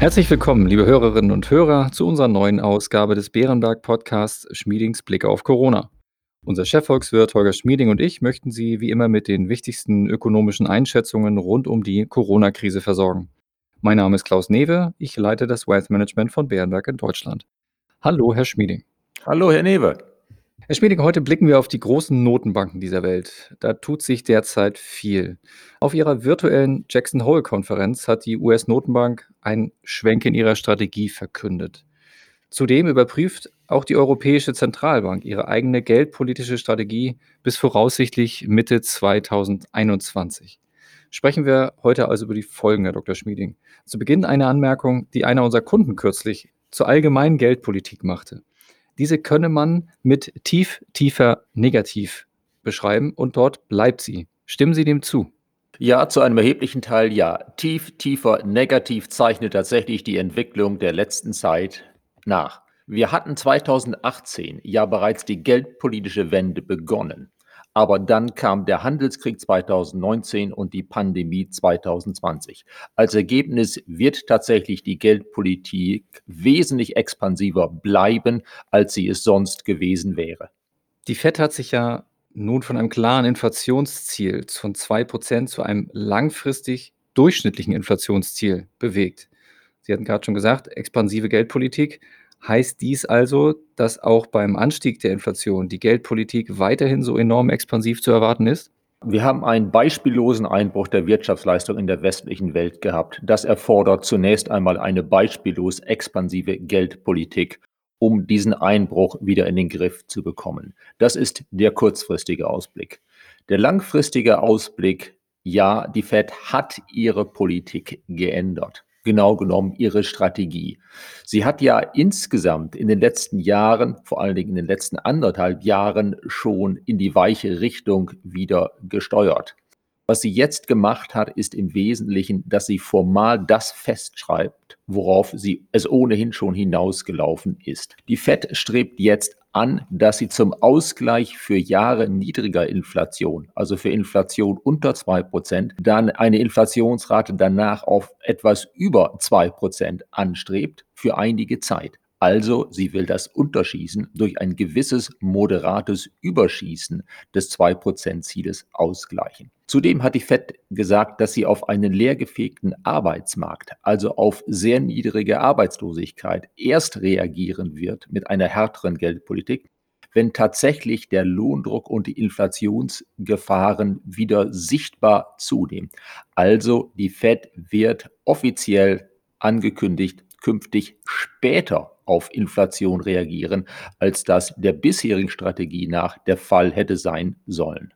Herzlich willkommen, liebe Hörerinnen und Hörer, zu unserer neuen Ausgabe des Bärenberg Podcasts Schmiedings Blick auf Corona. Unser Chefvolkswirt Holger Schmieding und ich möchten Sie wie immer mit den wichtigsten ökonomischen Einschätzungen rund um die Corona-Krise versorgen. Mein Name ist Klaus Newe, ich leite das Wealth Management von Bärenberg in Deutschland. Hallo, Herr Schmieding. Hallo, Herr Newe. Herr Schmieding, heute blicken wir auf die großen Notenbanken dieser Welt. Da tut sich derzeit viel. Auf ihrer virtuellen Jackson Hole-Konferenz hat die US-Notenbank einen Schwenk in ihrer Strategie verkündet. Zudem überprüft auch die Europäische Zentralbank ihre eigene geldpolitische Strategie bis voraussichtlich Mitte 2021. Sprechen wir heute also über die Folgen, Herr Dr. Schmieding. Zu Beginn eine Anmerkung, die einer unserer Kunden kürzlich zur allgemeinen Geldpolitik machte. Diese könne man mit tief, tiefer Negativ beschreiben und dort bleibt sie. Stimmen Sie dem zu? Ja, zu einem erheblichen Teil ja. Tief, tiefer Negativ zeichnet tatsächlich die Entwicklung der letzten Zeit nach. Wir hatten 2018 ja bereits die geldpolitische Wende begonnen. Aber dann kam der Handelskrieg 2019 und die Pandemie 2020. Als Ergebnis wird tatsächlich die Geldpolitik wesentlich expansiver bleiben, als sie es sonst gewesen wäre. Die Fed hat sich ja nun von einem klaren Inflationsziel von 2% zu einem langfristig durchschnittlichen Inflationsziel bewegt. Sie hatten gerade schon gesagt, expansive Geldpolitik. Heißt dies also, dass auch beim Anstieg der Inflation die Geldpolitik weiterhin so enorm expansiv zu erwarten ist? Wir haben einen beispiellosen Einbruch der Wirtschaftsleistung in der westlichen Welt gehabt. Das erfordert zunächst einmal eine beispiellos expansive Geldpolitik, um diesen Einbruch wieder in den Griff zu bekommen. Das ist der kurzfristige Ausblick. Der langfristige Ausblick, ja, die Fed hat ihre Politik geändert genau genommen ihre Strategie. Sie hat ja insgesamt in den letzten Jahren, vor allen Dingen in den letzten anderthalb Jahren, schon in die weiche Richtung wieder gesteuert. Was sie jetzt gemacht hat, ist im Wesentlichen, dass sie formal das festschreibt, worauf sie es ohnehin schon hinausgelaufen ist. Die Fed strebt jetzt an, dass sie zum Ausgleich für Jahre niedriger Inflation, also für Inflation unter zwei Prozent, dann eine Inflationsrate danach auf etwas über zwei Prozent anstrebt für einige Zeit. Also sie will das Unterschießen durch ein gewisses moderates Überschießen des 2%-Zieles ausgleichen. Zudem hat die Fed gesagt, dass sie auf einen leergefegten Arbeitsmarkt, also auf sehr niedrige Arbeitslosigkeit, erst reagieren wird mit einer härteren Geldpolitik, wenn tatsächlich der Lohndruck und die Inflationsgefahren wieder sichtbar zunehmen. Also die Fed wird offiziell angekündigt, künftig später auf Inflation reagieren, als das der bisherigen Strategie nach der Fall hätte sein sollen.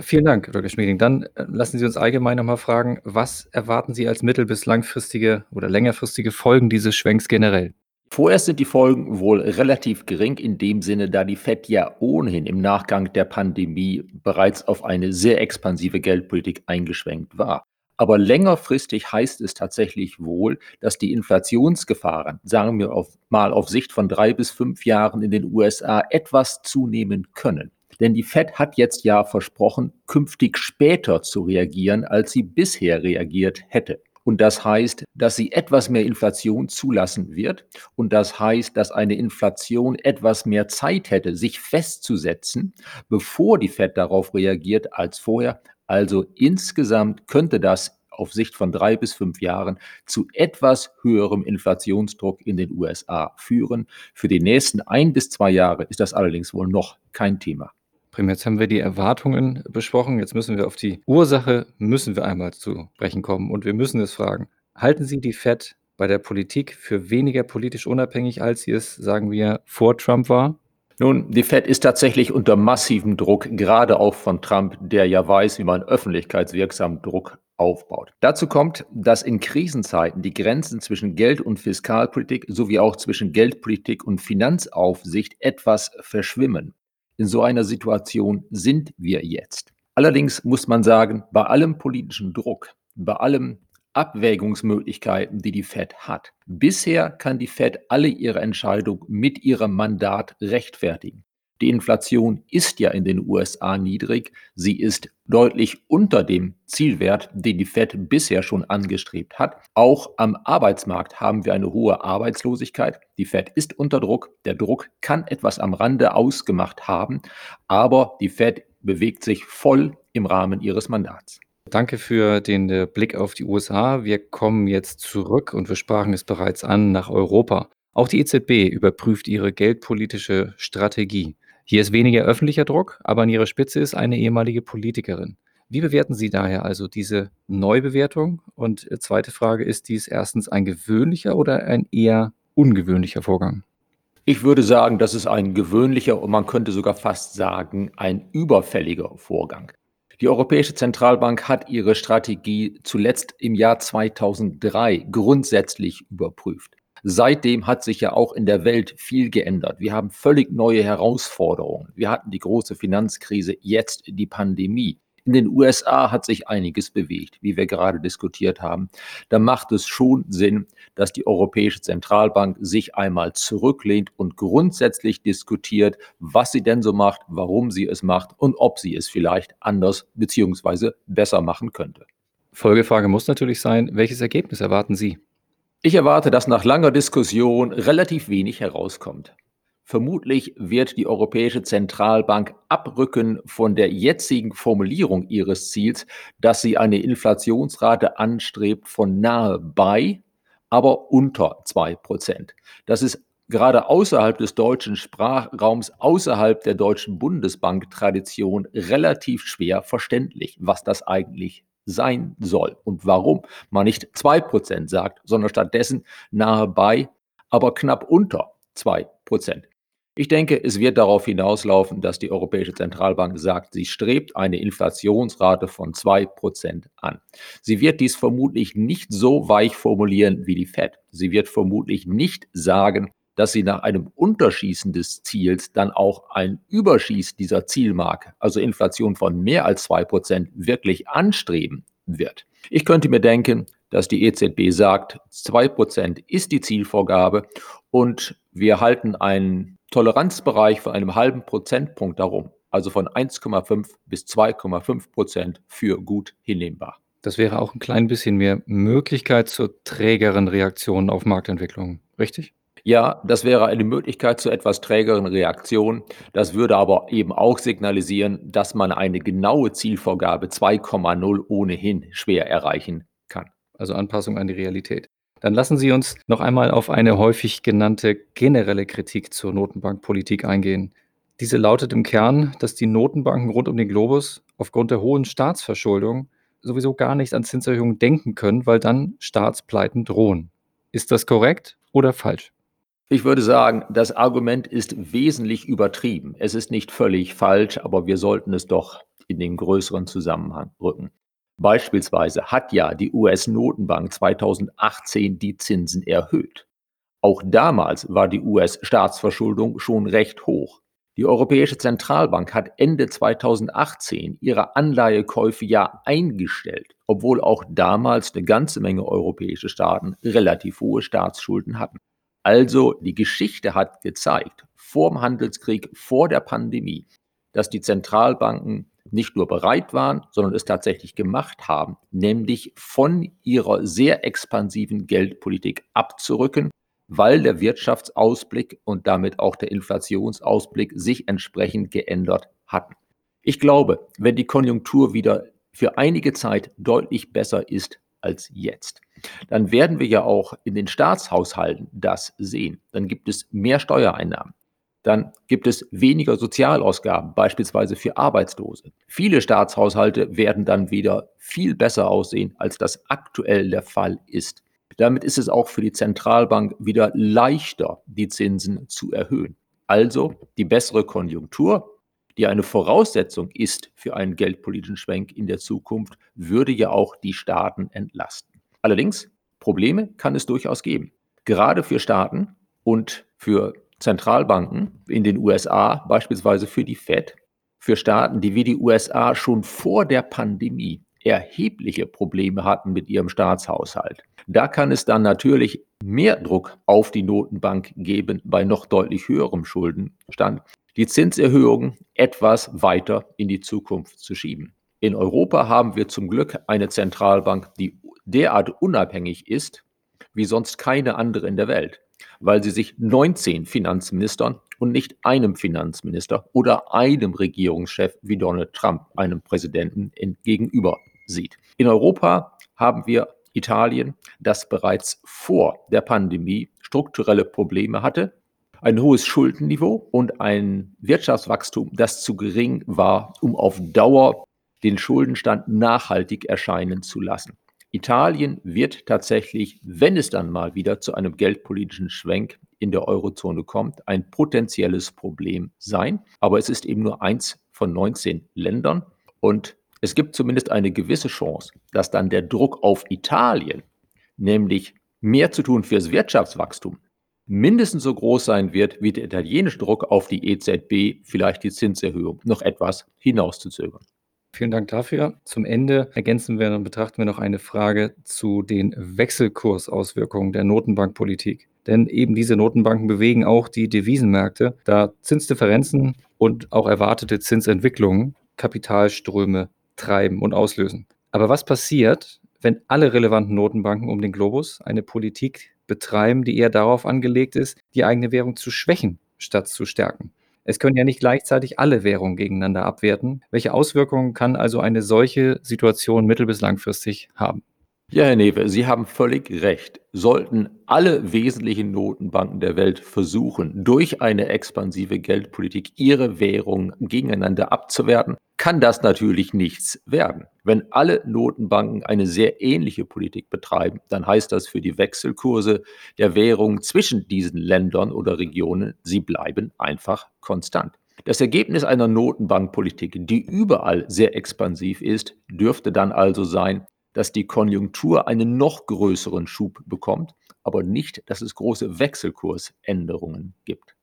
Vielen Dank, Dr. Schmieding. Dann äh, lassen Sie uns allgemein nochmal fragen, was erwarten Sie als mittel- bis langfristige oder längerfristige Folgen dieses Schwenks generell? Vorerst sind die Folgen wohl relativ gering in dem Sinne, da die Fed ja ohnehin im Nachgang der Pandemie bereits auf eine sehr expansive Geldpolitik eingeschwenkt war. Aber längerfristig heißt es tatsächlich wohl, dass die Inflationsgefahren, sagen wir auf, mal auf Sicht von drei bis fünf Jahren in den USA, etwas zunehmen können. Denn die Fed hat jetzt ja versprochen, künftig später zu reagieren, als sie bisher reagiert hätte. Und das heißt, dass sie etwas mehr Inflation zulassen wird. Und das heißt, dass eine Inflation etwas mehr Zeit hätte, sich festzusetzen, bevor die Fed darauf reagiert als vorher. Also insgesamt könnte das auf Sicht von drei bis fünf Jahren zu etwas höherem Inflationsdruck in den USA führen. Für die nächsten ein bis zwei Jahre ist das allerdings wohl noch kein Thema. Prima, jetzt haben wir die Erwartungen besprochen. Jetzt müssen wir auf die Ursache, müssen wir einmal zu sprechen kommen. Und wir müssen es fragen, halten Sie die FED bei der Politik für weniger politisch unabhängig, als sie es, sagen wir, vor Trump war? Nun, die Fed ist tatsächlich unter massivem Druck, gerade auch von Trump, der ja weiß, wie man öffentlichkeitswirksamen Druck aufbaut. Dazu kommt, dass in Krisenzeiten die Grenzen zwischen Geld- und Fiskalpolitik sowie auch zwischen Geldpolitik und Finanzaufsicht etwas verschwimmen. In so einer Situation sind wir jetzt. Allerdings muss man sagen, bei allem politischen Druck, bei allem Abwägungsmöglichkeiten, die die Fed hat. Bisher kann die Fed alle ihre Entscheidungen mit ihrem Mandat rechtfertigen. Die Inflation ist ja in den USA niedrig. Sie ist deutlich unter dem Zielwert, den die Fed bisher schon angestrebt hat. Auch am Arbeitsmarkt haben wir eine hohe Arbeitslosigkeit. Die Fed ist unter Druck. Der Druck kann etwas am Rande ausgemacht haben, aber die Fed bewegt sich voll im Rahmen ihres Mandats. Danke für den äh, Blick auf die USA. Wir kommen jetzt zurück und wir sprachen es bereits an nach Europa. Auch die EZB überprüft ihre geldpolitische Strategie. Hier ist weniger öffentlicher Druck, aber an ihrer Spitze ist eine ehemalige Politikerin. Wie bewerten Sie daher also diese Neubewertung? Und äh, zweite Frage, ist dies erstens ein gewöhnlicher oder ein eher ungewöhnlicher Vorgang? Ich würde sagen, das ist ein gewöhnlicher und man könnte sogar fast sagen, ein überfälliger Vorgang. Die Europäische Zentralbank hat ihre Strategie zuletzt im Jahr 2003 grundsätzlich überprüft. Seitdem hat sich ja auch in der Welt viel geändert. Wir haben völlig neue Herausforderungen. Wir hatten die große Finanzkrise, jetzt die Pandemie. In den USA hat sich einiges bewegt, wie wir gerade diskutiert haben. Da macht es schon Sinn, dass die Europäische Zentralbank sich einmal zurücklehnt und grundsätzlich diskutiert, was sie denn so macht, warum sie es macht und ob sie es vielleicht anders bzw. besser machen könnte. Folgefrage muss natürlich sein, welches Ergebnis erwarten Sie? Ich erwarte, dass nach langer Diskussion relativ wenig herauskommt. Vermutlich wird die Europäische Zentralbank abrücken von der jetzigen Formulierung ihres Ziels, dass sie eine Inflationsrate anstrebt von nahe bei, aber unter 2%. Das ist gerade außerhalb des deutschen Sprachraums, außerhalb der deutschen Bundesbank-Tradition relativ schwer verständlich, was das eigentlich sein soll und warum man nicht 2% sagt, sondern stattdessen nahe bei, aber knapp unter 2%. Ich denke, es wird darauf hinauslaufen, dass die Europäische Zentralbank sagt, sie strebt eine Inflationsrate von 2% an. Sie wird dies vermutlich nicht so weich formulieren wie die Fed. Sie wird vermutlich nicht sagen, dass sie nach einem Unterschießen des Ziels dann auch ein Überschieß dieser Zielmarke, also Inflation von mehr als zwei Prozent, wirklich anstreben wird. Ich könnte mir denken, dass die EZB sagt, zwei Prozent ist die Zielvorgabe und wir halten einen Toleranzbereich von einem halben Prozentpunkt darum, also von 1,5 bis 2,5 Prozent für gut hinnehmbar. Das wäre auch ein klein bisschen mehr Möglichkeit zur trägeren Reaktion auf Marktentwicklungen, richtig? Ja, das wäre eine Möglichkeit zu etwas trägeren Reaktionen. Das würde aber eben auch signalisieren, dass man eine genaue Zielvorgabe 2,0 ohnehin schwer erreichen kann. Also Anpassung an die Realität. Dann lassen Sie uns noch einmal auf eine häufig genannte generelle Kritik zur Notenbankpolitik eingehen. Diese lautet im Kern, dass die Notenbanken rund um den Globus aufgrund der hohen Staatsverschuldung sowieso gar nicht an Zinserhöhungen denken können, weil dann Staatspleiten drohen. Ist das korrekt oder falsch? Ich würde sagen, das Argument ist wesentlich übertrieben. Es ist nicht völlig falsch, aber wir sollten es doch in den größeren Zusammenhang rücken. Beispielsweise hat ja die US-Notenbank 2018 die Zinsen erhöht. Auch damals war die US-Staatsverschuldung schon recht hoch. Die Europäische Zentralbank hat Ende 2018 ihre Anleihekäufe ja eingestellt, obwohl auch damals eine ganze Menge europäische Staaten relativ hohe Staatsschulden hatten. Also die Geschichte hat gezeigt, vor dem Handelskrieg, vor der Pandemie, dass die Zentralbanken nicht nur bereit waren, sondern es tatsächlich gemacht haben, nämlich von ihrer sehr expansiven Geldpolitik abzurücken, weil der Wirtschaftsausblick und damit auch der Inflationsausblick sich entsprechend geändert hatten. Ich glaube, wenn die Konjunktur wieder für einige Zeit deutlich besser ist als jetzt, dann werden wir ja auch in den Staatshaushalten das sehen. Dann gibt es mehr Steuereinnahmen. Dann gibt es weniger Sozialausgaben, beispielsweise für Arbeitslose. Viele Staatshaushalte werden dann wieder viel besser aussehen, als das aktuell der Fall ist. Damit ist es auch für die Zentralbank wieder leichter, die Zinsen zu erhöhen. Also die bessere Konjunktur, die eine Voraussetzung ist für einen geldpolitischen Schwenk in der Zukunft, würde ja auch die Staaten entlasten. Allerdings, Probleme kann es durchaus geben. Gerade für Staaten und für Zentralbanken in den USA, beispielsweise für die Fed, für Staaten, die wie die USA schon vor der Pandemie erhebliche Probleme hatten mit ihrem Staatshaushalt. Da kann es dann natürlich mehr Druck auf die Notenbank geben bei noch deutlich höherem Schuldenstand. die Zinserhöhungen etwas weiter in die Zukunft zu schieben. In Europa haben wir zum Glück eine Zentralbank, die derart unabhängig ist wie sonst keine andere in der Welt, weil sie sich 19 Finanzministern und nicht einem Finanzminister oder einem Regierungschef wie Donald Trump, einem Präsidenten, gegenüber sieht. In Europa haben wir Italien, das bereits vor der Pandemie strukturelle Probleme hatte, ein hohes Schuldenniveau und ein Wirtschaftswachstum, das zu gering war, um auf Dauer den Schuldenstand nachhaltig erscheinen zu lassen. Italien wird tatsächlich, wenn es dann mal wieder zu einem geldpolitischen Schwenk in der Eurozone kommt, ein potenzielles Problem sein. Aber es ist eben nur eins von 19 Ländern und es gibt zumindest eine gewisse Chance, dass dann der Druck auf Italien, nämlich mehr zu tun fürs Wirtschaftswachstum, mindestens so groß sein wird wie der italienische Druck auf die EZB, vielleicht die Zinserhöhung noch etwas hinauszuzögern. Vielen Dank dafür. Zum Ende ergänzen wir und betrachten wir noch eine Frage zu den Wechselkursauswirkungen der Notenbankpolitik. Denn eben diese Notenbanken bewegen auch die Devisenmärkte, da Zinsdifferenzen und auch erwartete Zinsentwicklungen Kapitalströme treiben und auslösen. Aber was passiert, wenn alle relevanten Notenbanken um den Globus eine Politik betreiben, die eher darauf angelegt ist, die eigene Währung zu schwächen, statt zu stärken? Es können ja nicht gleichzeitig alle Währungen gegeneinander abwerten. Welche Auswirkungen kann also eine solche Situation mittel- bis langfristig haben? Ja, Herr Newe, Sie haben völlig recht. Sollten alle wesentlichen Notenbanken der Welt versuchen, durch eine expansive Geldpolitik ihre Währungen gegeneinander abzuwerten, kann das natürlich nichts werden. Wenn alle Notenbanken eine sehr ähnliche Politik betreiben, dann heißt das für die Wechselkurse der Währungen zwischen diesen Ländern oder Regionen, sie bleiben einfach konstant. Das Ergebnis einer Notenbankpolitik, die überall sehr expansiv ist, dürfte dann also sein, dass die Konjunktur einen noch größeren Schub bekommt, aber nicht, dass es große Wechselkursänderungen gibt.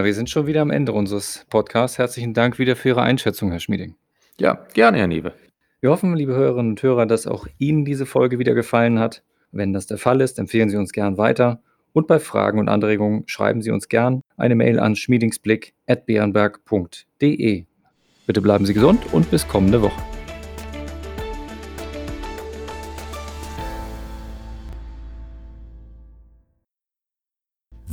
Wir sind schon wieder am Ende unseres Podcasts. Herzlichen Dank wieder für Ihre Einschätzung, Herr Schmieding. Ja, gerne, Herr Niewe. Wir hoffen, liebe Hörerinnen und Hörer, dass auch Ihnen diese Folge wieder gefallen hat. Wenn das der Fall ist, empfehlen Sie uns gern weiter. Und bei Fragen und Anregungen schreiben Sie uns gern eine Mail an schmiedingsblick.bärenberg.de. Bitte bleiben Sie gesund und bis kommende Woche.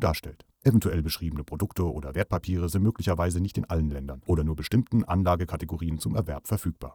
darstellt. Eventuell beschriebene Produkte oder Wertpapiere sind möglicherweise nicht in allen Ländern oder nur bestimmten Anlagekategorien zum Erwerb verfügbar.